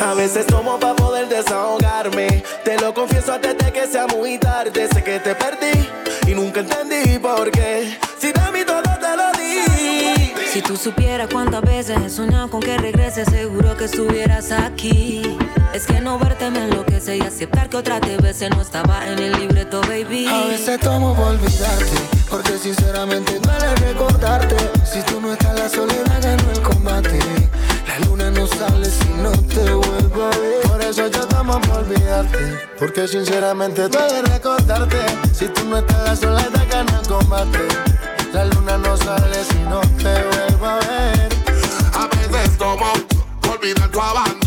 A veces tomo para poder desahogarme. Te lo confieso antes de que sea muy tarde. Sé que te perdí y nunca entendí por qué. Si de mí todo te lo di. Si tú supieras cuántas veces he soñado con que regreses, seguro que estuvieras aquí. Es que no verte me enloquece y aceptar que otra veces no estaba en el libreto, baby. A veces tomo por olvidarte, porque sinceramente duele recordarte. Si tú no estás, la soledad ganó el combate. La luna no sale si no te vuelvo a ver. Por eso yo tomo por olvidarte, porque sinceramente duele recordarte. Si tú no estás, la soledad ganó el combate. La luna no sale si no te vuelvo a ver. A veces tomo por olvidar tu abandono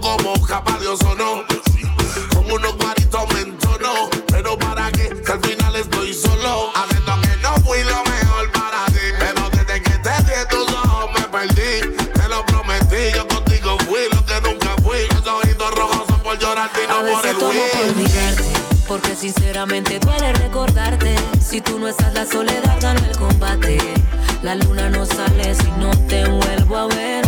como japa Dios o no. Con unos guaritos me entono. Pero para qué, que al final estoy solo. Haciendo que no fui lo mejor para ti. Pero desde que te di tus ojos me perdí. Te lo prometí, yo contigo fui lo que nunca fui. Los ojitos rojos son por llorar y no por el olvidarte. Porque sinceramente duele recordarte. Si tú no estás, la soledad gana el combate. La luna no sale si no te vuelvo a ver.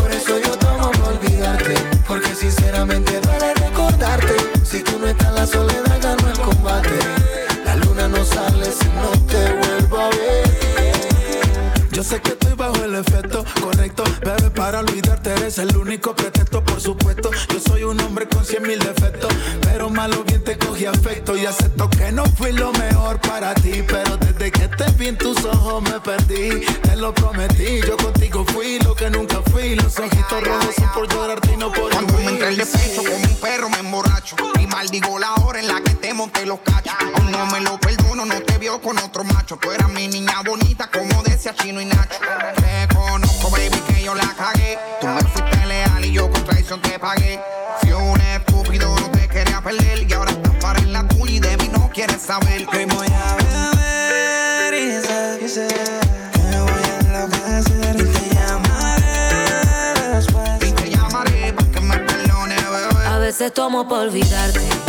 Sinceramente duele recordarte. Si tú no estás, la soledad gana el combate. La luna no sale si no te vuelvo a ver. Yo sé que estoy bajo el efecto correcto, bebé, para olvidarte eres el único pretexto, por supuesto. Yo soy un hombre con cien mil defectos, pero malo bien te cogí afecto y acepto que no fui lo mejor para ti. Pero desde que te vi en tus ojos me perdí, te lo prometí. Yo contigo fui lo que nunca fui. Los ojitos rojos son por llorarte y no por Cuando me entré el pecho como un perro me emborracho y maldigo la hora en la que te monté los cachos. Aún no me lo perdono, no te vio con otro macho. Tú eras mi niña bonita como decía Chino y te conozco, baby, que yo la cagué. Tú me fuiste leal y yo con traición te pagué. Fui un estúpido, no te quería perder. Y ahora estás para en la tuya y de mí no quieres saber. Que voy a beber y sé, que me voy a enloquecer. Y te llamaré después. Y te llamaré para que me perdone, bebé. A veces tomo por olvidarte.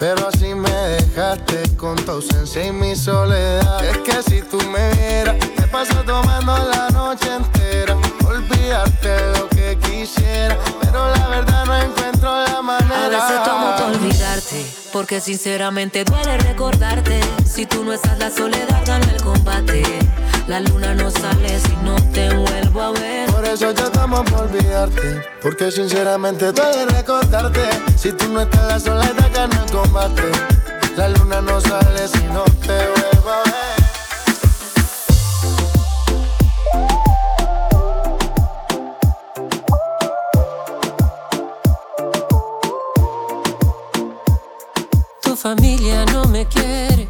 Pero así me dejaste con tu ausencia y mi soledad. Es que si tú me vieras, te paso tomando la noche entera olvidarte lo que quisiera, pero la verdad no encuentro la manera. A veces tomo por olvidarte, porque sinceramente duele recordarte. Si tú no estás, la soledad gana el combate. La luna no sale si no te vuelvo a ver. Por eso yo tomo por olvidarte, porque sinceramente duele recordarte. Si tú no estás, la soledad gana el combate. La luna no sale si no te vuelvo a ver. familia no me quiere.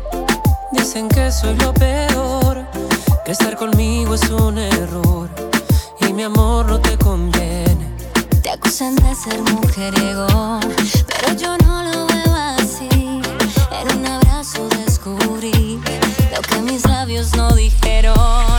Dicen que soy lo peor, estar conmigo es un error y mi amor no te conviene. Te acusan de ser mujeriego, pero yo no lo veo así. En un abrazo descubrí lo que mis labios no dijeron.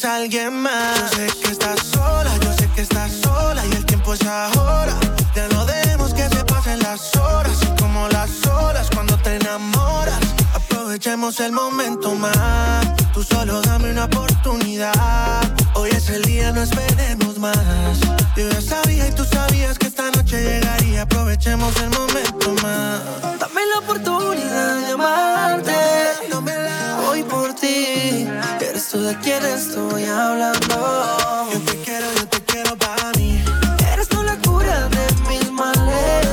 Tienes alguien más. Yo sé que estás sola, yo sé que estás sola y el tiempo es ahora. Ya no dejemos que se pasen las horas como las horas cuando te enamoras. Aprovechemos el momento más. Tú solo dame una oportunidad. Hoy es el día, no esperemos más. Yo ya sabía y tú sabías que esta noche llegaría. Aprovechemos el momento más. Dame la oportunidad de amarte. Tú de quien estoy hablando. Yo te quiero, yo te quiero para mí. Eres tú la cura de mis males.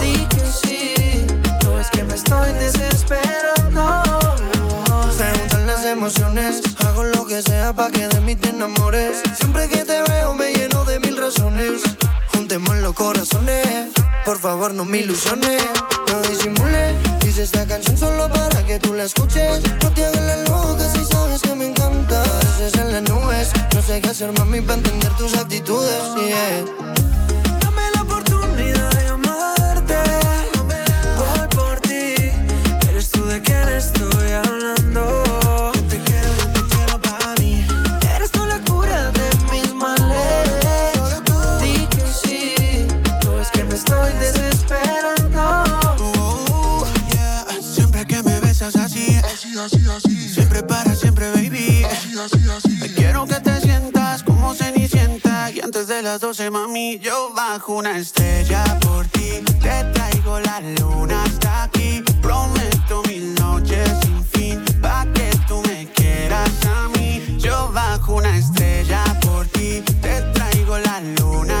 Di que sí. No es que me estoy desesperando. Se juntan las emociones. Hago lo que sea para que de mí te enamores. Siempre que te veo me lleno de mil razones. Juntemos los corazones. Por favor, no me ilusiones. No disimule. Hice esta canción solo para que tú la escuches. No te hagas la loca si sabes que me encanta. Pareces en las nubes. No sé qué hacer, mami, para entender tus actitudes. Así. Siempre para siempre, baby. Me quiero que te sientas como cenicienta. Y antes de las 12, mami, yo bajo una estrella por ti. Te traigo la luna hasta aquí. Prometo mil noches sin fin. Pa' que tú me quieras a mí. Yo bajo una estrella por ti. Te traigo la luna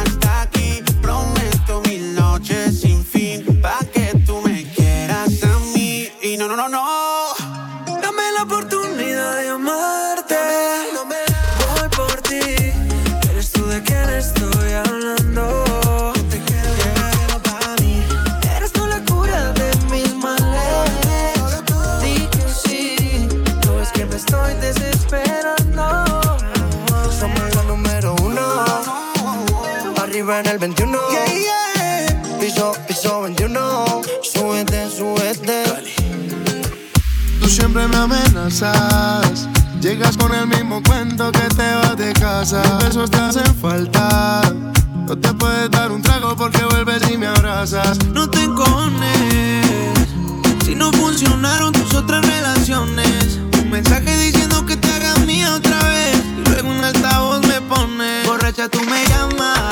El 21. Piso, piso 21. Súbete, súbete. Tú siempre me amenazas. Llegas con el mismo cuento que te vas de casa. Tus besos te hacen falta. No te puedes dar un trago porque vuelves y me abrazas. No te encones Si no funcionaron tus otras relaciones Un mensaje diciendo que te hagas mía otra vez Y luego un altavoz me pone Borracha tú me llamas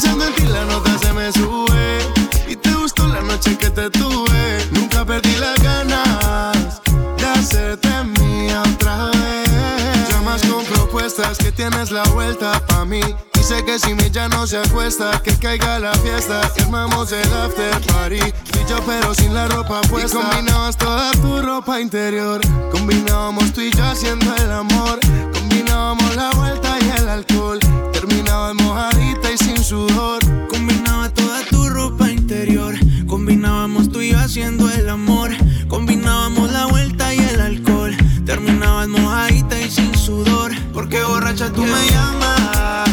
Pensando en ti, la nota se me sube. Y te gustó la noche que te tuve. Nunca perdí las ganas de hacerte mía otra vez. Llamas con propuestas que tienes la vuelta pa' mí. Dice que si mi ya no se acuesta, que caiga la fiesta. Y armamos el after party. Y yo, pero sin la ropa puesta. Y combinabas toda tu ropa interior. Combinábamos tú y yo haciendo el amor. Combinábamos la vuelta y el alcohol. Terminabas mojadita y sin sudor. Combinaba toda tu ropa interior. Combinábamos tú y yo haciendo el amor. Combinábamos la vuelta y el alcohol. Terminabas mojadita y sin sudor. Porque borracha tú me llamas.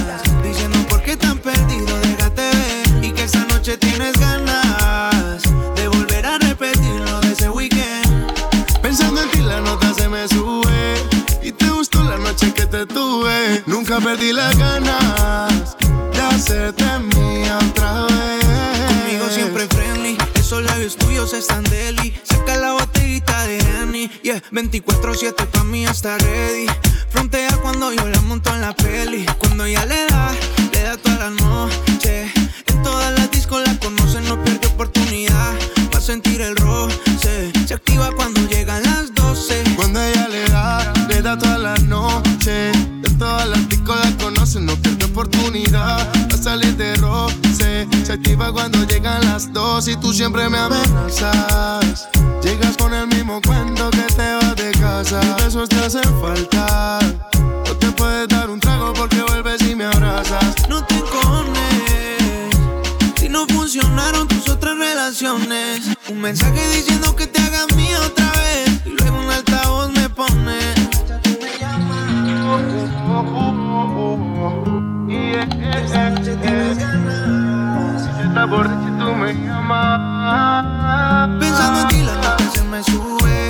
Tienes ganas de volver a repetir lo de ese weekend. Pensando en ti la nota se me sube Y te gustó la noche que te tuve Nunca perdí las ganas De hacerte mía otra vez Conmigo siempre friendly, esos labios tuyos están deli. Saca la botellita de Henny, yeah. 24-7 pa' mí está ready. Frontea cuando yo la monto en la peli. Cuando ella le da, efectiva cuando llegan las dos y tú siempre me amenazas. Llegas con el mismo cuento que te vas de casa. Besos te hacen falta. No te puedes dar un trago porque vuelves y me abrazas. No te encones si no funcionaron tus otras relaciones. Un mensaje diciendo que te hagas mía otra vez y luego un altavoz me pone. Yeah, yeah, yeah. Pensando en ti la se me sube.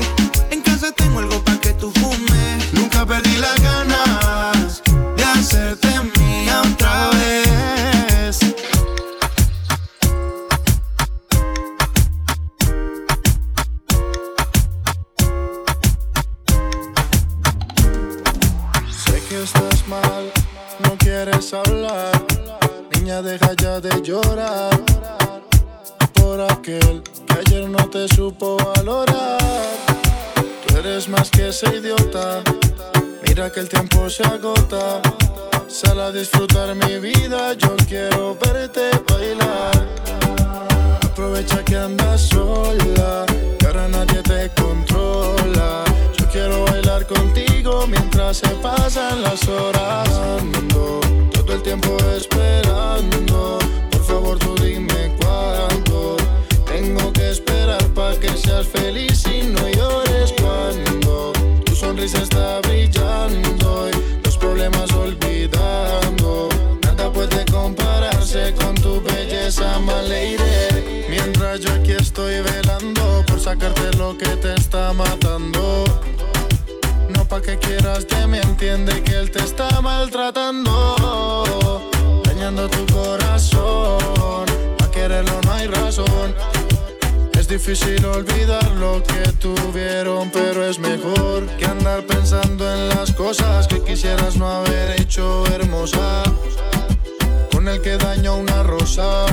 En casa tengo algo para que tú fumes. Nunca perdí las ganas de hacerte mía otra vez. Sé que estás mal, no quieres hablar. Deja ya de llorar. Por aquel que ayer no te supo valorar. Tú eres más que ese idiota. Mira que el tiempo se agota. Sal a disfrutar mi vida. Yo quiero verte bailar. Aprovecha que andas sola, que ahora nadie te controla. Yo quiero bailar contigo mientras se pasan las horas. Tiempo esperando. Por favor, tú dime cuándo. Tengo que esperar para que seas feliz y no llores cuando tu sonrisa está brillando y los problemas olvidando. Nada puede compararse con tu belleza, lady. Mientras yo aquí estoy velando por sacarte lo que te está matando. No pa' que quieras de mí, entiende que él te está maltratando. Tu corazón, pa' quererlo no hay razón. Es difícil olvidar lo que tuvieron, pero es mejor que andar pensando en las cosas que quisieras no haber hecho hermosa. Con el que dañó una rosa,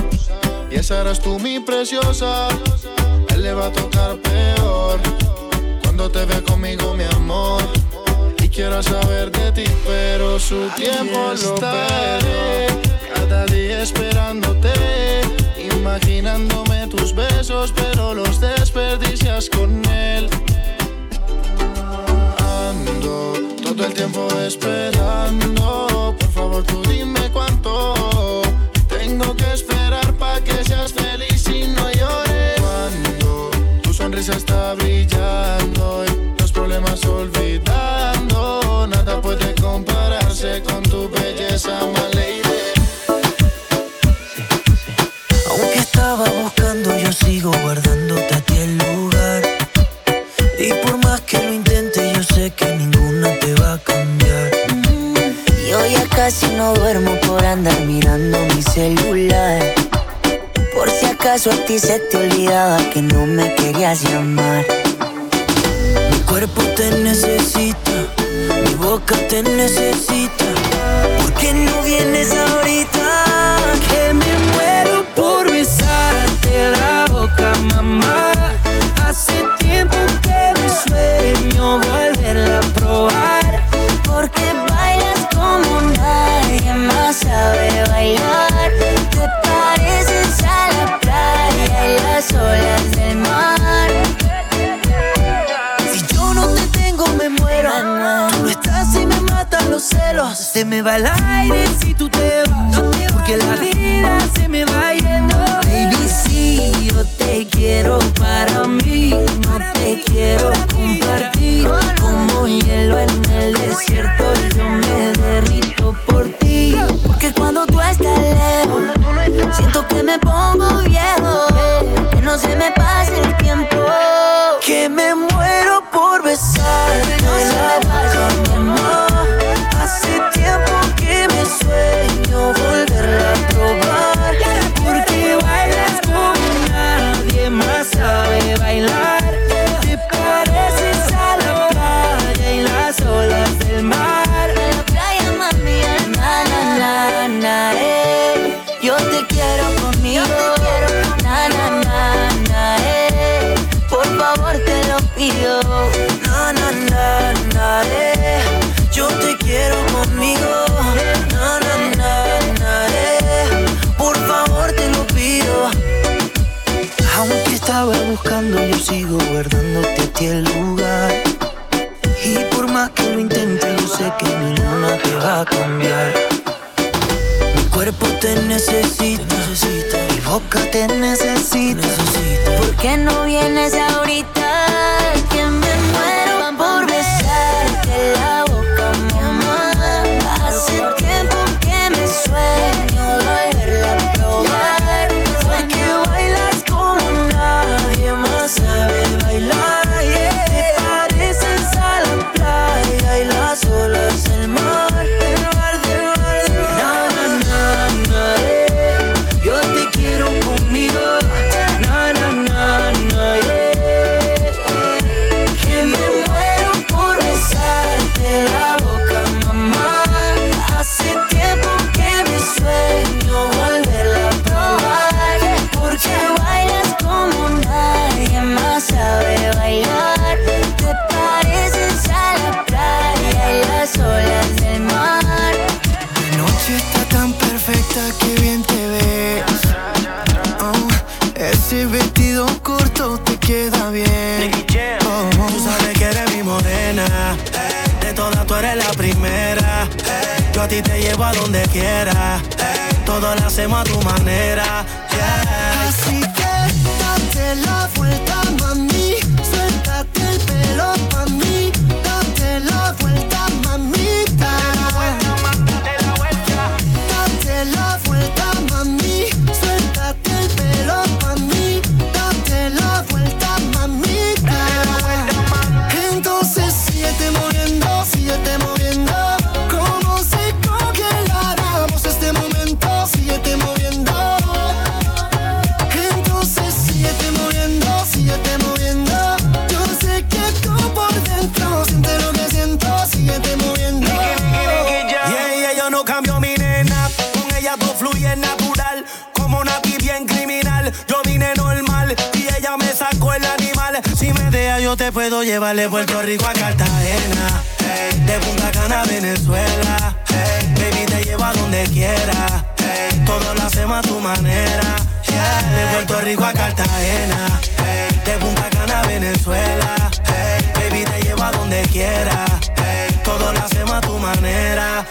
y esa eras tú mi preciosa. A él le va a tocar peor cuando te ve conmigo, mi amor. Quiero saber de ti, pero su tiempo lo estaré. Cada día esperándote, imaginándome tus besos, pero los desperdicias con él. Ando todo el tiempo esperando. Por favor, tú dime cuánto tengo que acaso a se te olvidaba que no me querías llamar. Mi cuerpo te necesita, mi boca te necesita. ¿Por qué no vienes ahorita? Se me va el aire si tú te vas. Porque la vida se me va yendo. Baby, si yo te quiero para mí, no te quiero compartir. Como hielo en el desierto, yo me derrito por ti. Porque cuando tú estás lejos, siento que me pongo viejo. Mi cuerpo te necesita, mi boca te necesita. necesita. ¿Por qué no vienes ahorita? ti te llevo a donde quiera. Todo lo hacemos a tu manera quiero llevarle Puerto Rico a Cartagena. De Punta Cana a Venezuela. Hey. Baby, te llevo a donde quiera. Todo lo hacemos a tu manera. De Puerto Rico a Cartagena. De Punta Cana a Venezuela. Baby, te llevo a donde quiera. Todo lo hacemos a tu manera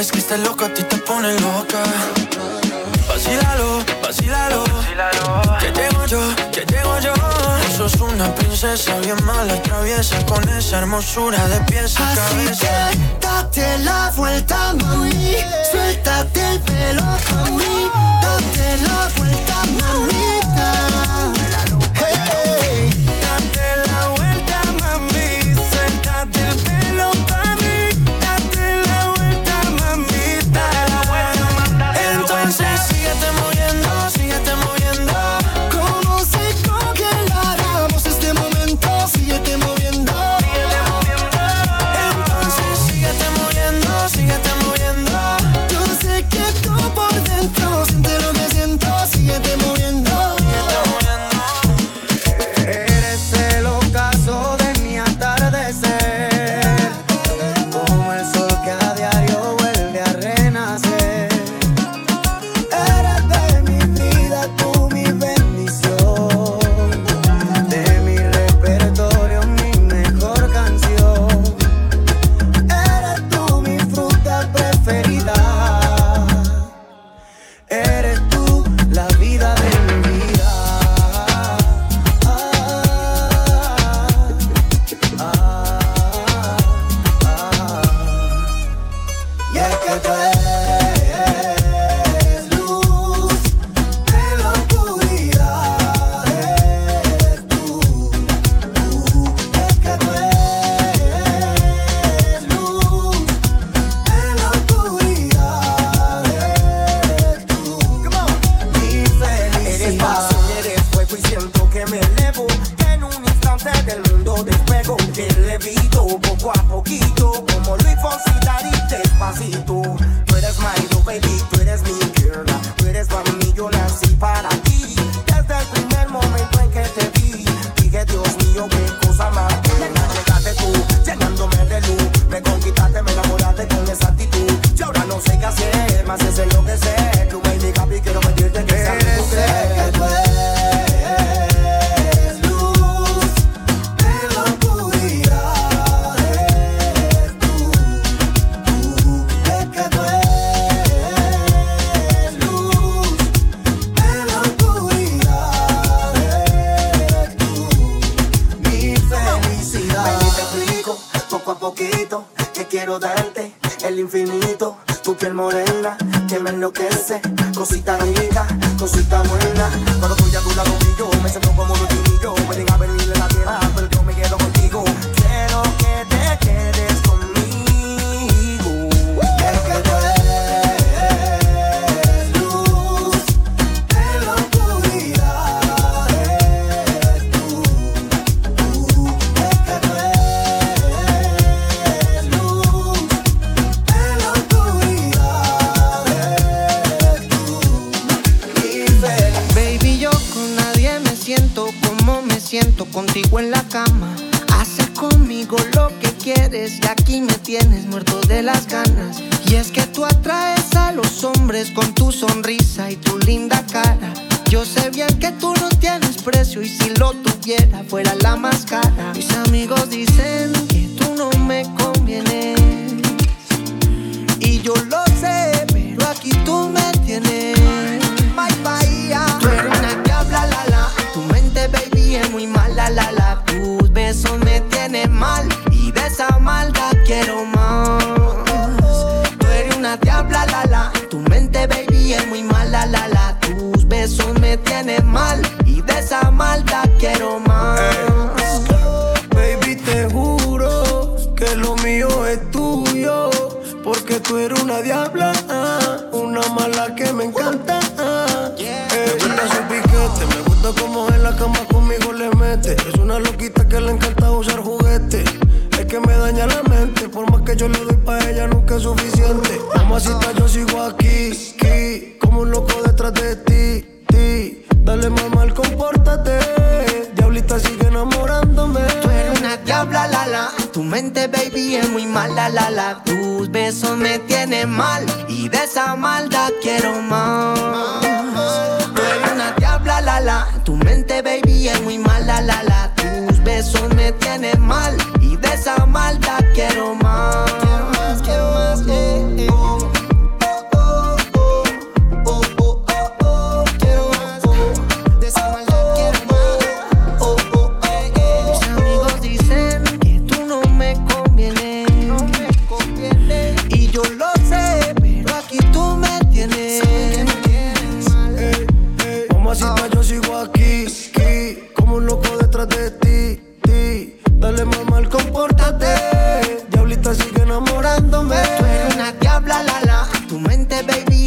sabes que estás loco, a ti te pone loca. Vacílalo, vacílalo. Que llego yo, que llego yo. Sos una princesa bien mala, traviesa con esa hermosura de pies a Así. Que date la vuelta, mami. Suéltate el pelo, mami. Date la vuelta.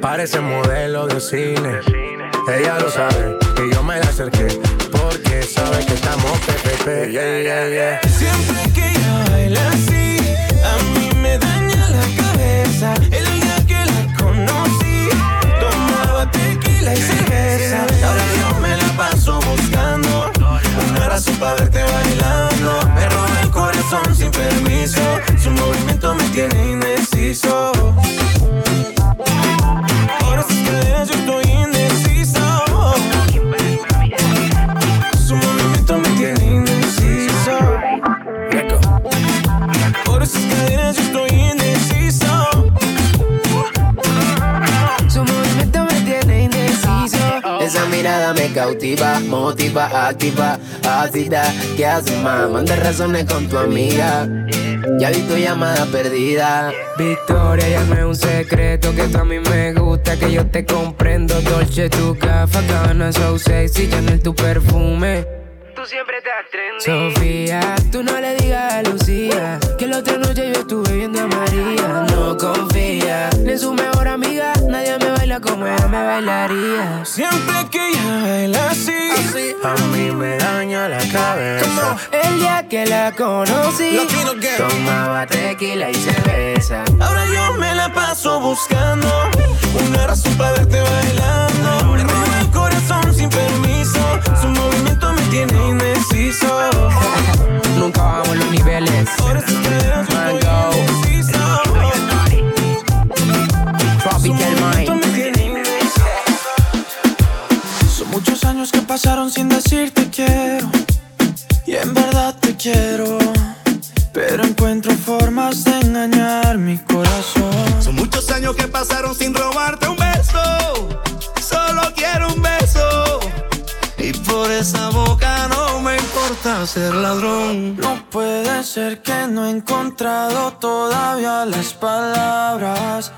Parece modelo de cine. Ella lo sabe y yo me la acerqué porque sabe que estamos PPP. Yeah, yeah. Siempre que ella baila así, a mí me daña la cabeza. El día que la conocí, tomaba tequila y cerveza. Ahora yo me la paso buscando una razón para verte bailando. Me roba el corazón sin permiso cautiva, motiva, activa, ácida. ¿Qué haces, más? Manda razones con tu amiga. Ya vi tu llamada perdida. Victoria, ya no es un secreto que a mí me gusta, que yo te comprendo. Dolce, tu gafa, gana, so sexy, Chanel, tu perfume. Tú siempre te atreves. Sofía, tú no le digas a Lucía que la otra noche yo confía. Ni su mejor amiga, nadie me baila como ella me bailaría. Siempre que ella baila así, así. a mí me daña la cabeza. El día que la conocí, tomaba tequila y cerveza. Ahora yo me la paso buscando una razón para verte bailando.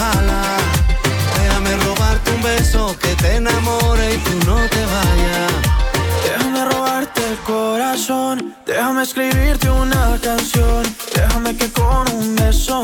jala. Déjame robarte un beso que te enamore y tú no te vayas. Déjame robarte el corazón, déjame escribirte una canción, déjame que con un beso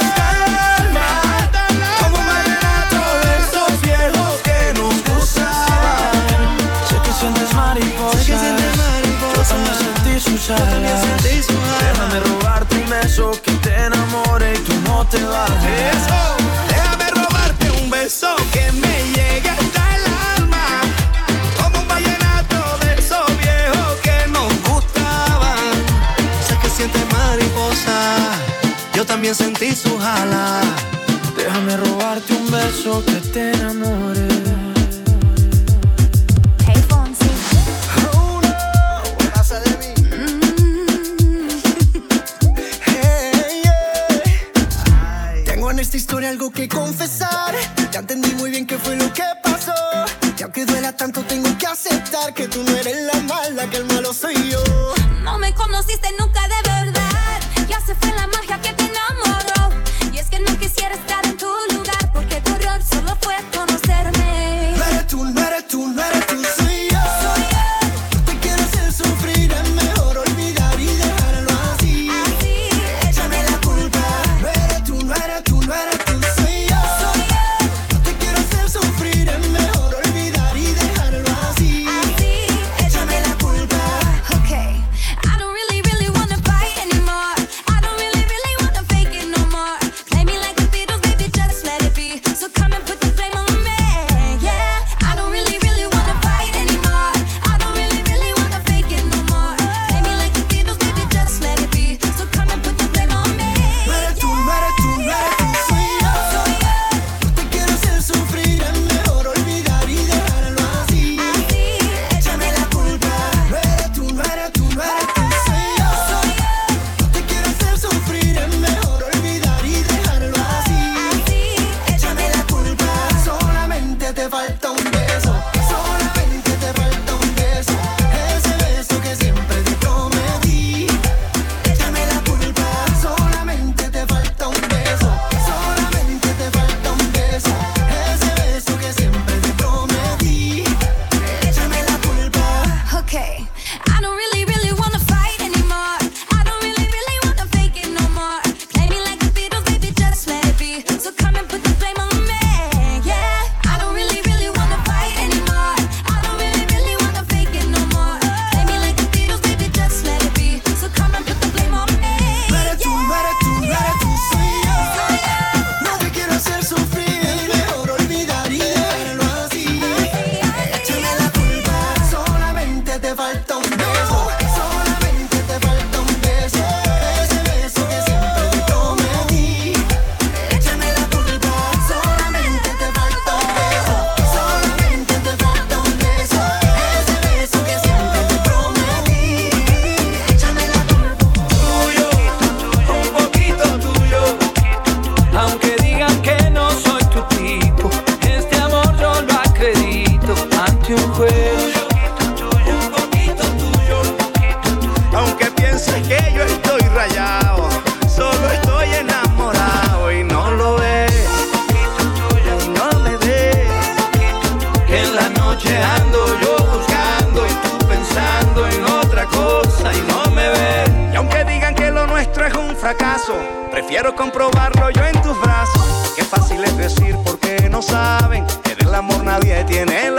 alas. Déjame robarte un beso que te enamore y tú no te vayas. Eso, déjame robarte un beso que me llegue hasta el alma, como un vallenato de esos viejos que nos gustaban. Sé que sientes mariposa, yo también sentí su jala. Déjame robarte un beso que te enamore. Que confesar.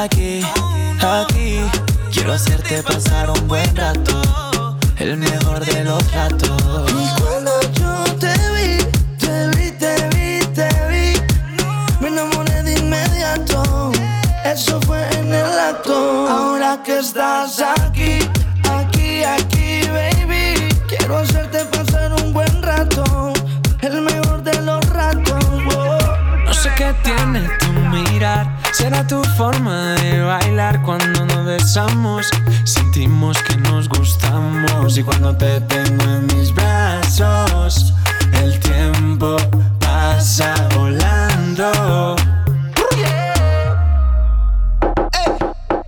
aquí, aquí. Quiero hacerte pasar un buen rato, el mejor de los ratos. Cuando yo te vi, te vi, te vi, te vi, me enamoré de inmediato. Eso fue en el acto. Ahora que estás aquí, aquí, aquí Será tu forma de bailar cuando nos besamos. Sentimos que nos gustamos. Y cuando te tengo en mis brazos, el tiempo pasa volando.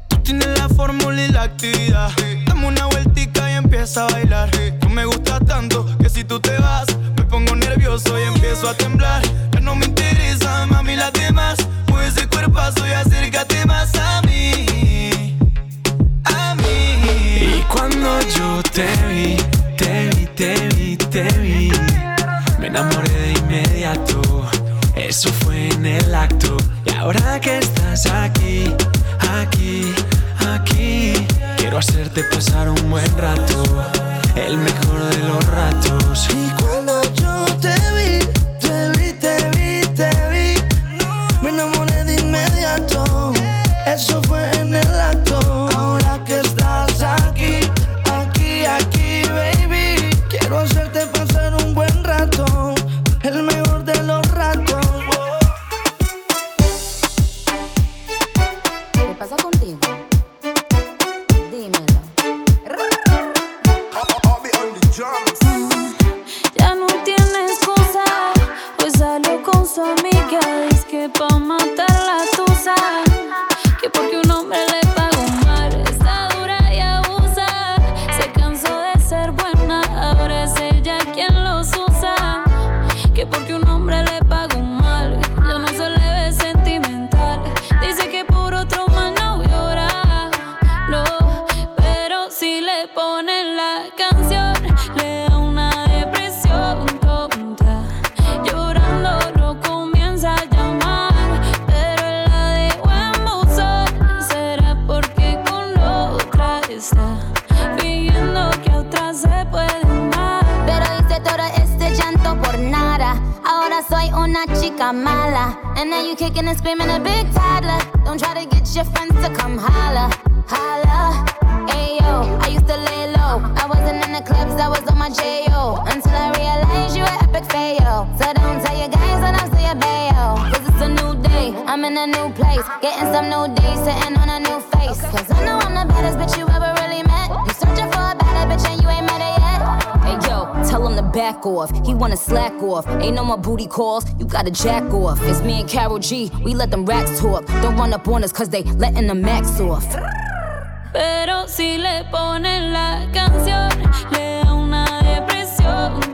Tú tienes la fórmula y la actividad. Dame una vueltica y empieza a bailar. Tú me gusta tanto que si tú te vas, me pongo nervioso y empiezo a temblar Te vi, te vi, te vi, te vi. Me enamoré de inmediato. Eso fue en el acto. Y ahora que estás aquí, aquí, aquí, quiero hacerte pasar un buen rato. El mejor de los ratos. booty calls, you got a jack off. It's me and Carol G, we let them racks talk. Don't run up on us cause they letting the max off. Pero si le ponen la canción, le da una depresión.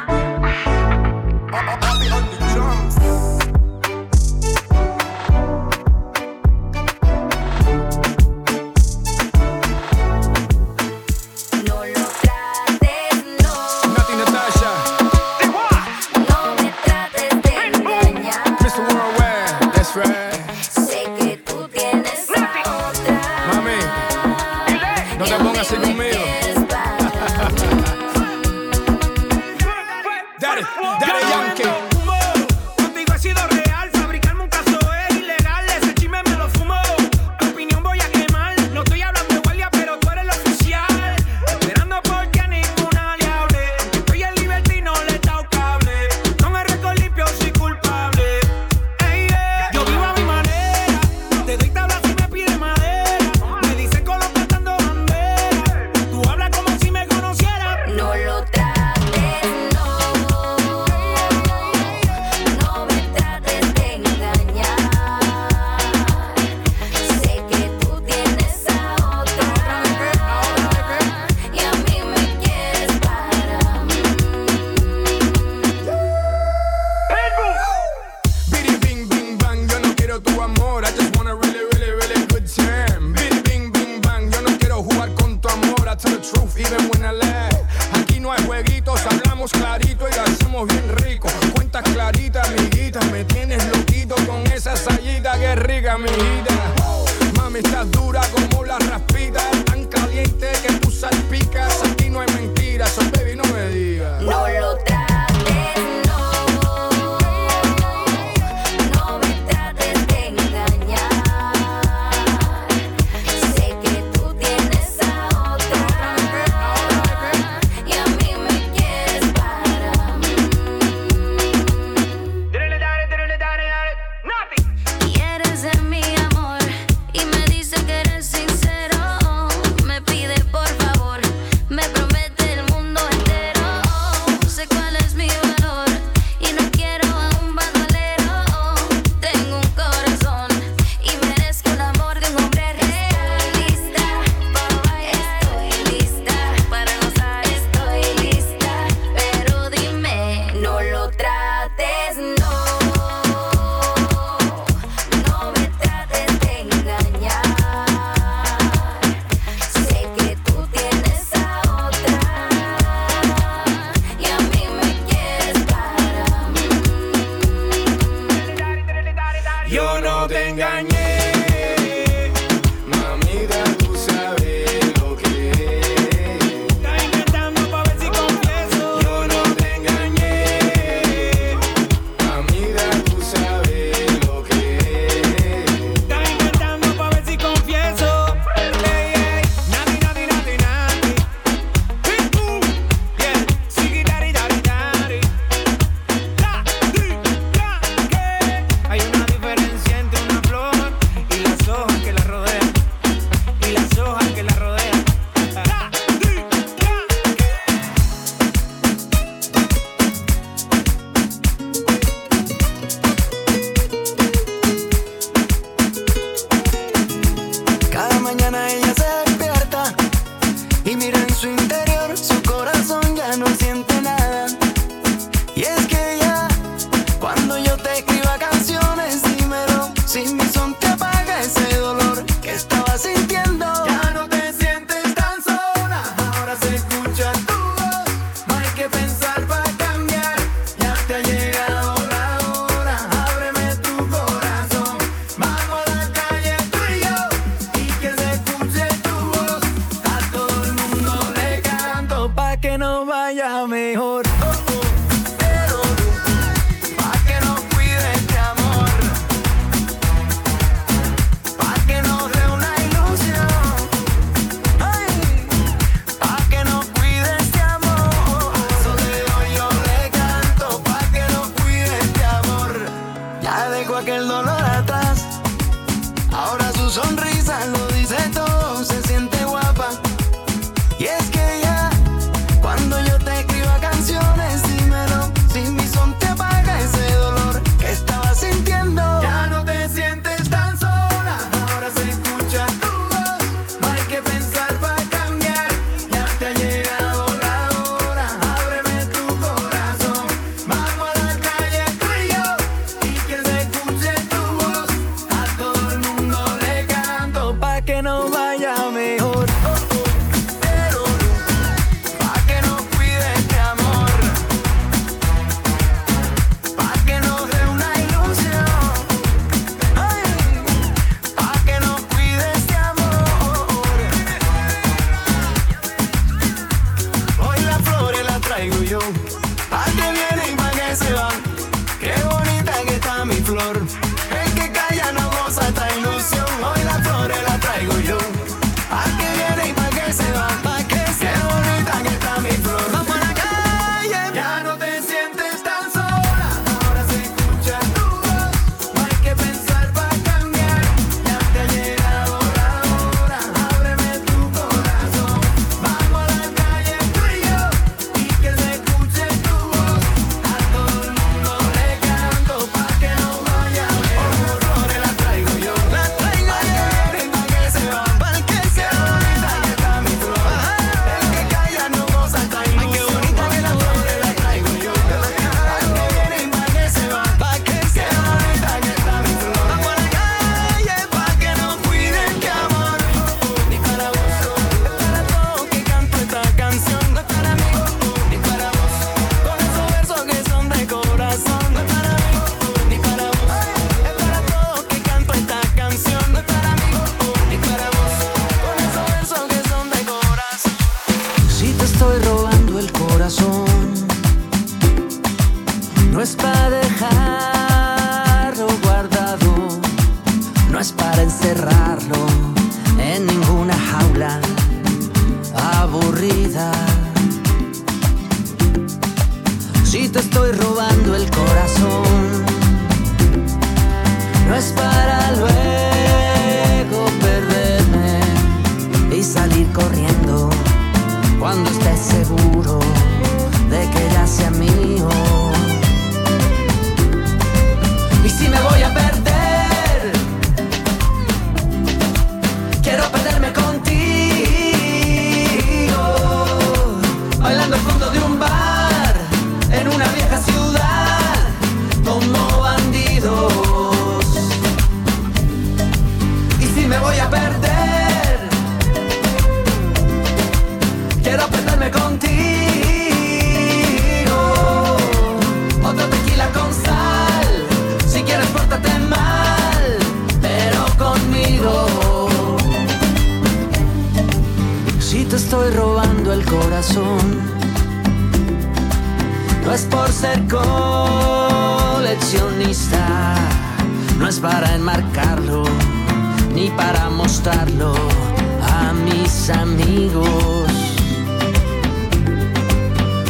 Amigos.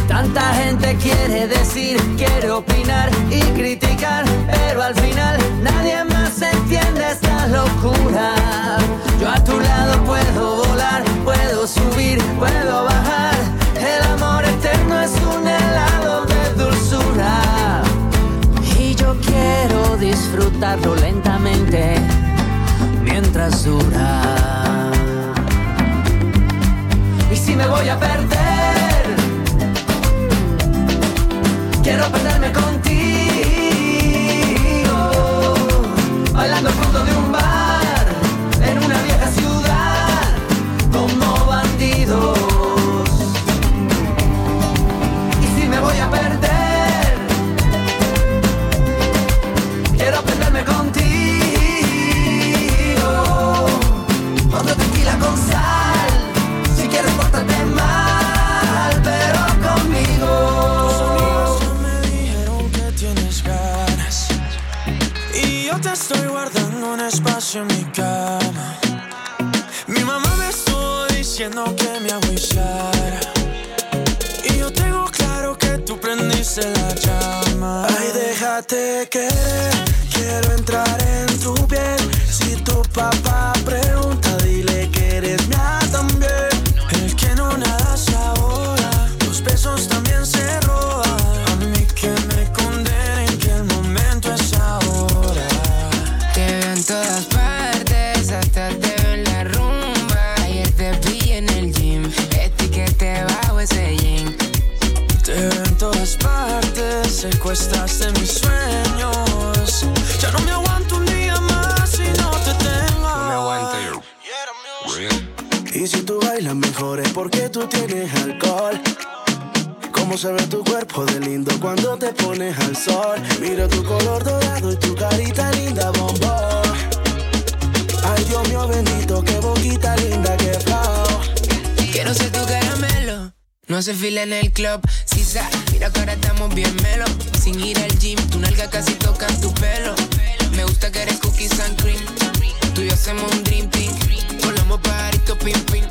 Tanta gente quiere decir, quiere opinar y criticar, pero al final nadie más entiende esta locura. Yo a tu lado puedo volar, puedo subir, puedo bajar. El amor eterno es un helado de dulzura. Y yo quiero disfrutarlo lentamente mientras dura. Me voy a perder, quiero perderme contigo. Quiero entrar se ve tu cuerpo de lindo cuando te pones al sol. Mira tu color dorado y tu carita linda, bombón. Ay, Dios mío bendito, qué boquita linda, qué flow. Quiero ser tu caramelo. No hace fila en el club, sisa. Mira que ahora estamos bien melo. Sin ir al gym, tu nalga casi toca tu pelo. Me gusta que eres cookies and cream. Tú y yo hacemos un dream team. Volamos pajarito pim pim.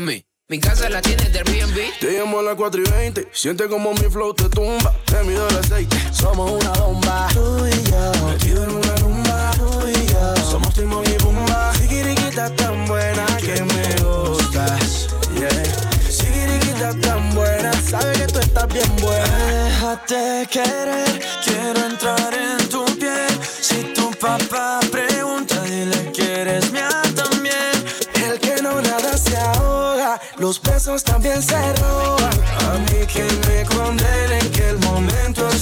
Mi casa la tienes de Airbnb. Te llamo a las 4 y 20, siente como mi flow te tumba. Te mido el aceite, somos una bomba. Tú y yo, metido en una rumba. Tú y yo, somos Timon y Pumba. Sigiriquita tan buena que me gustas. Yeah. Sigiriquita tan buena, sabe que tú estás bien buena. Déjate querer, quiero entrar en tu piel. Si tu papá los besos también se roban. A mí que me condenen que el momento es.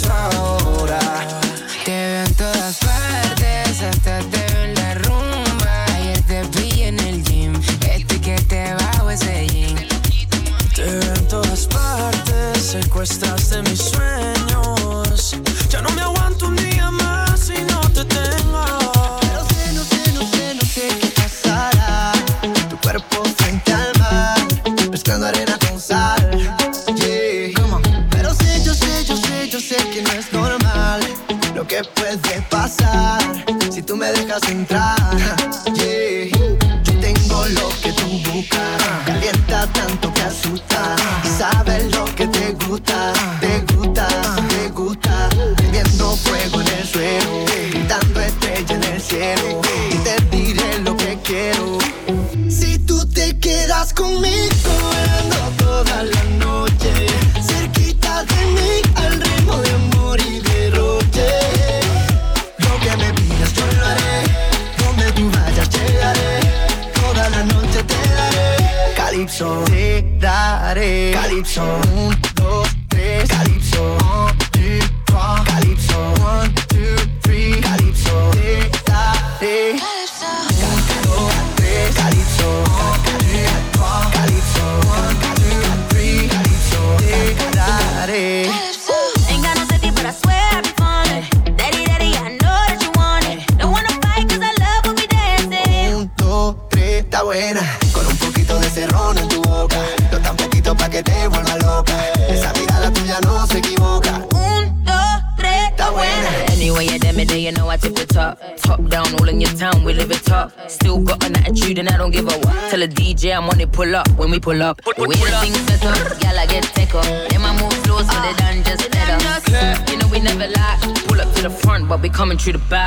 pull up. The way the things set up, gal I get take up. Them I move slow so they done just better. You know we never lie. Pull up to the front, but we coming through the back.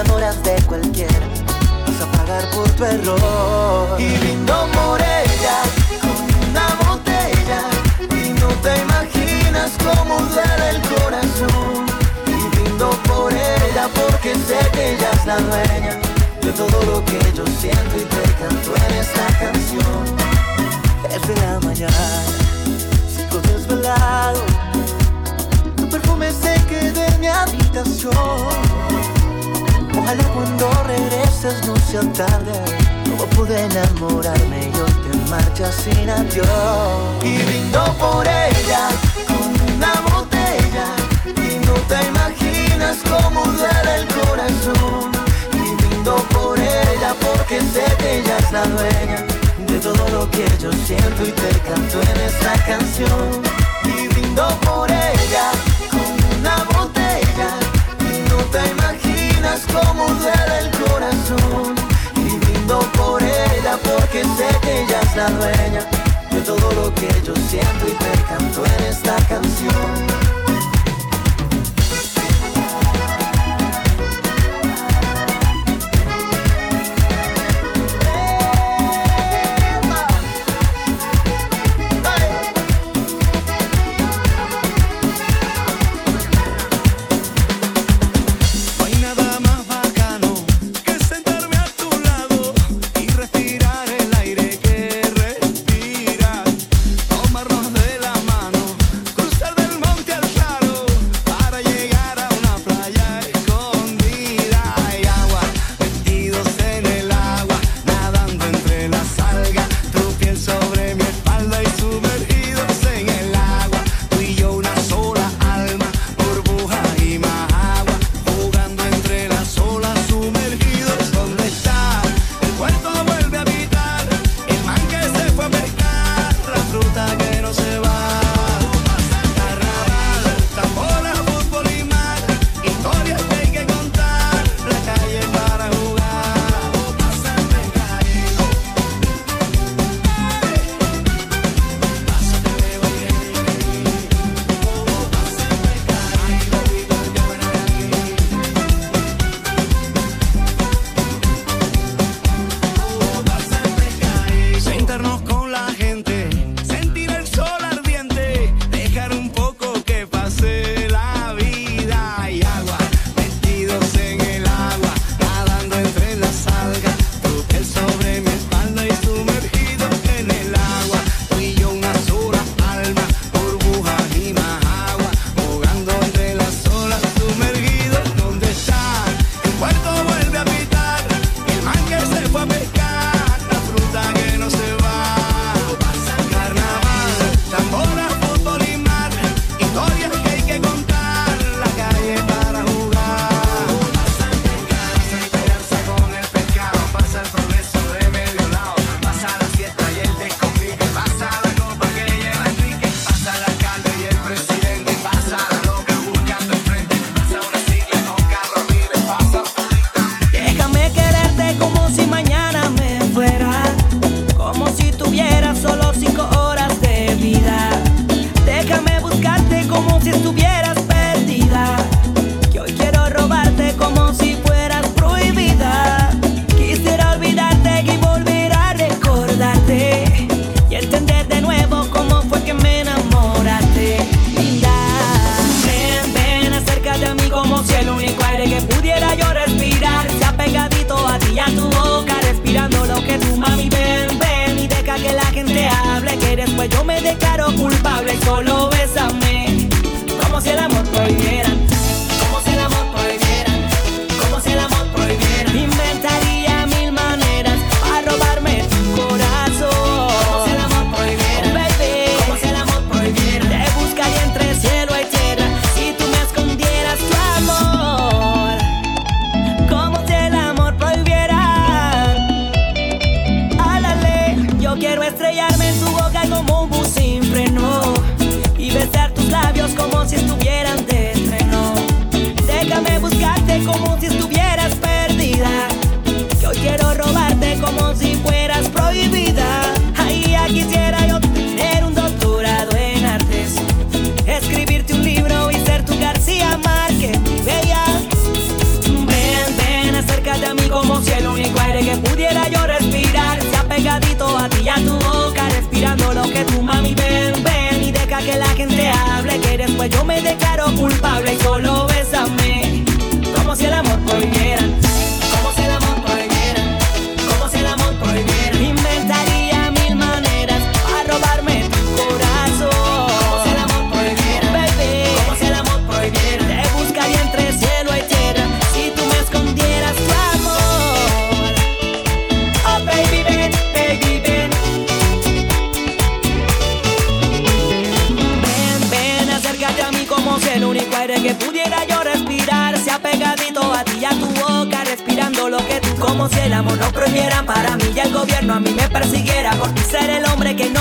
Enamoras de cualquiera, vas a pagar por tu error. Y brindo por ella con una botella, y no te imaginas cómo duele el corazón. Y brindo por ella porque sé que ella es la dueña de todo lo que yo siento y te canto en esta canción. Es de la mañana, sigo desvelado. Tu perfume se quede en mi habitación. Ojalá cuando regreses no sea tarde. Como pude enamorarme y hoy te marchas sin adiós. Y brindo por ella con una botella. Y no te imaginas cómo duele el corazón. Y brindo por ella porque sé que ella es la dueña de todo lo que yo siento y te canto en esta canción. Y brindo por ella imaginas cómo duele el corazón. Y brindo por ella porque sé que ella es la dueña de todo lo que yo siento y te canto en esta canción.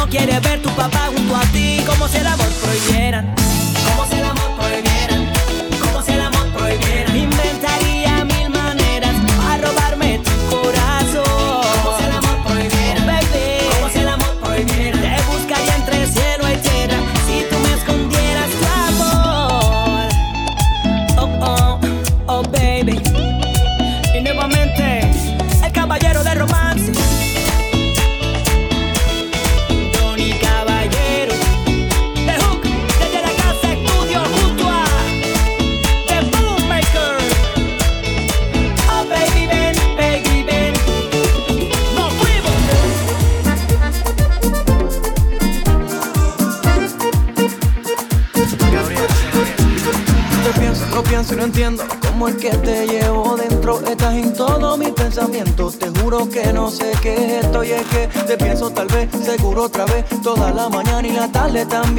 quiere ver tu papá junto a ti. ¿Cómo será?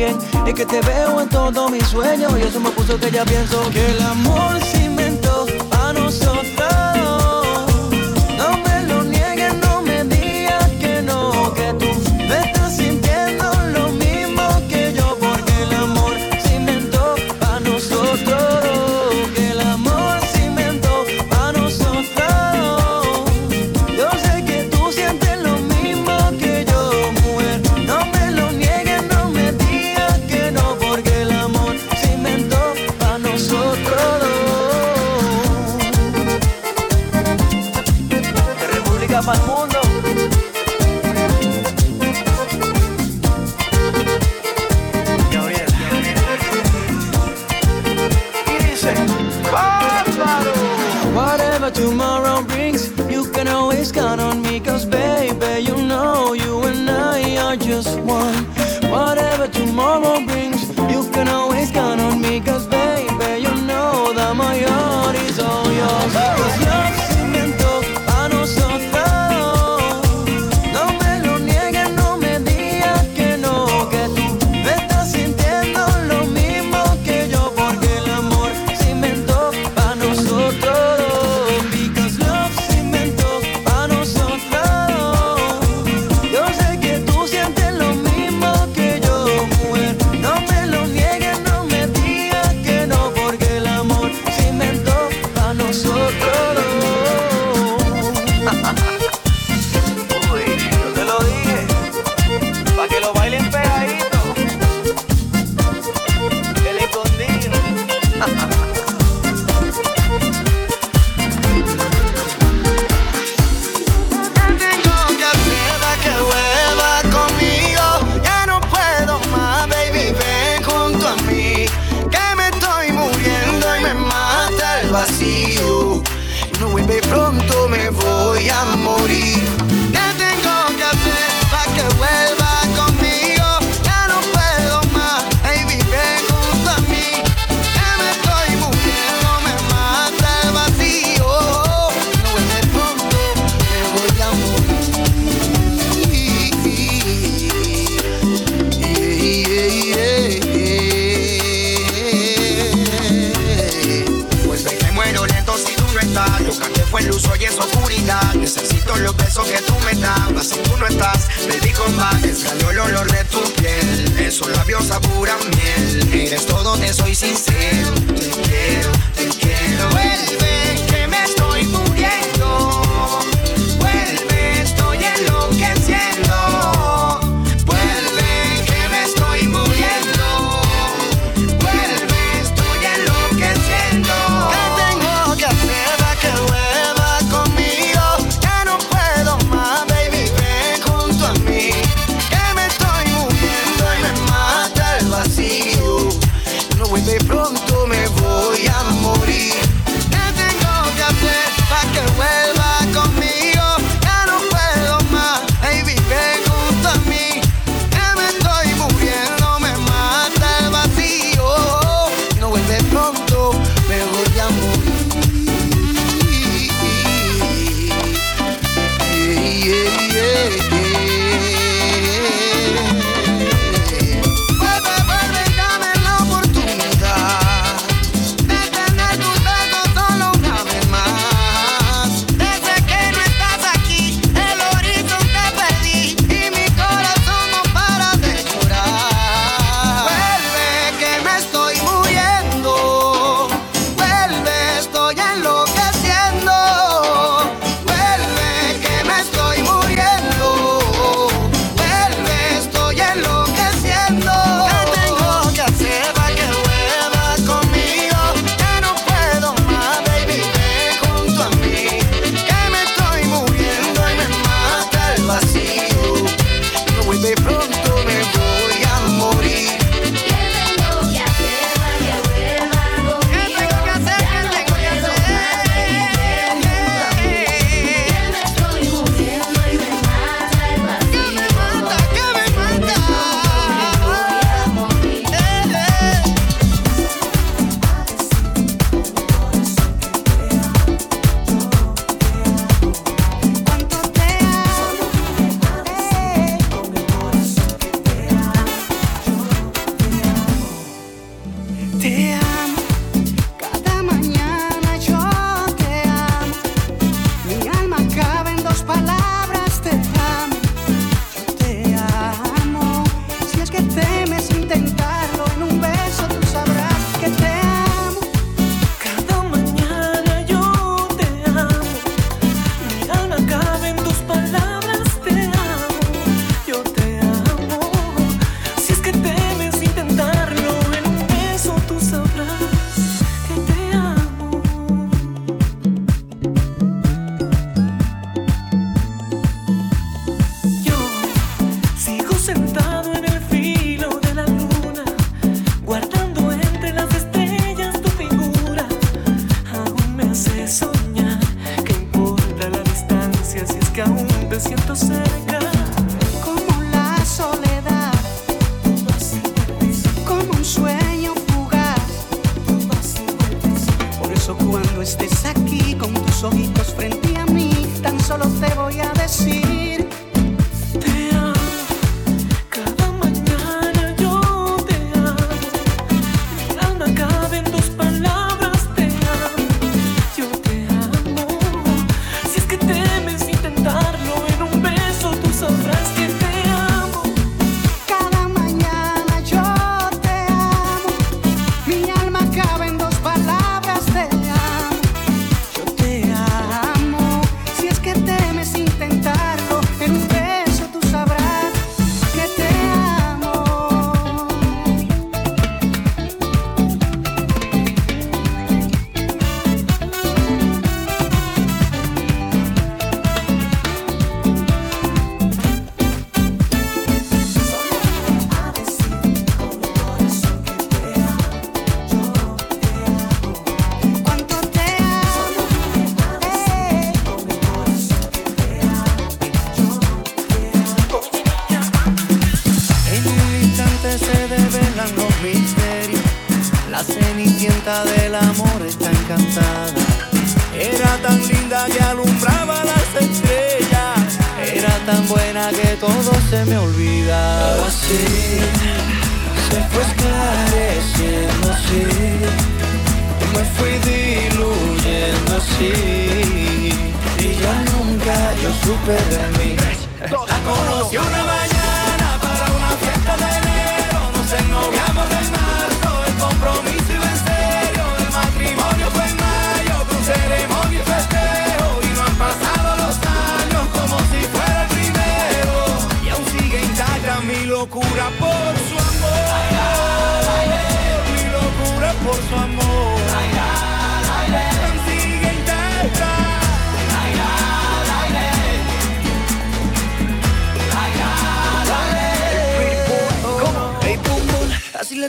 también. Es que te veo en todos mis sueños y eso me puso que ya pienso que el amor sin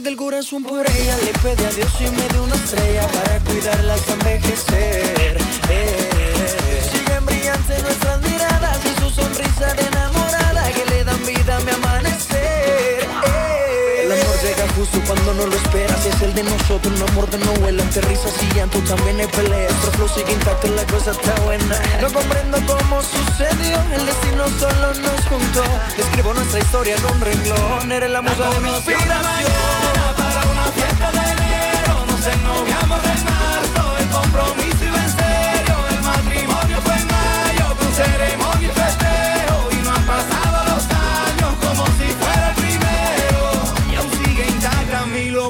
Le del corazón por ella. Le pedí a Dios y me dio una estrella Para cuidarla hasta envejecer. Eh. Siguen brillantes nuestras miradas Y su sonrisa de enamorada Que le dan vida a mi amanecer. Eh. El amor llega justo cuando no lo esperas Es el de nosotros, un amor de novela Entre risas y llanto también hay peleas. Nuestro flow sigue intacto, la cosa está buena. No comprendo cómo sucedió El destino solo nos juntó. Escribo nuestra historia en un renglón Eres la musa de mi inspiración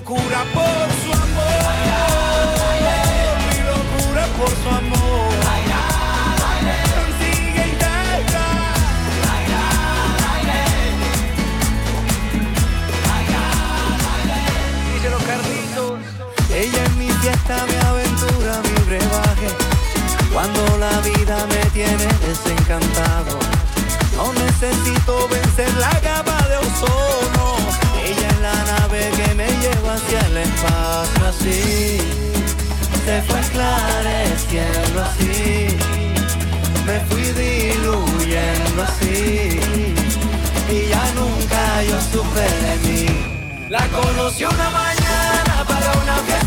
locura por su amor Mi locura por su amor Aún sigue intacta Díselo, Carlitos. Ella es mi fiesta, mi aventura, mi brebaje. Cuando la vida me tiene desencantado, no necesito vencer la capa de ozono. Ella es la nave que me lleva hacia el espacio así. Se fue esclareciendo así. Me fui diluyendo así. Y ya nunca yo supe de mí. La conocí una mañana para una fiesta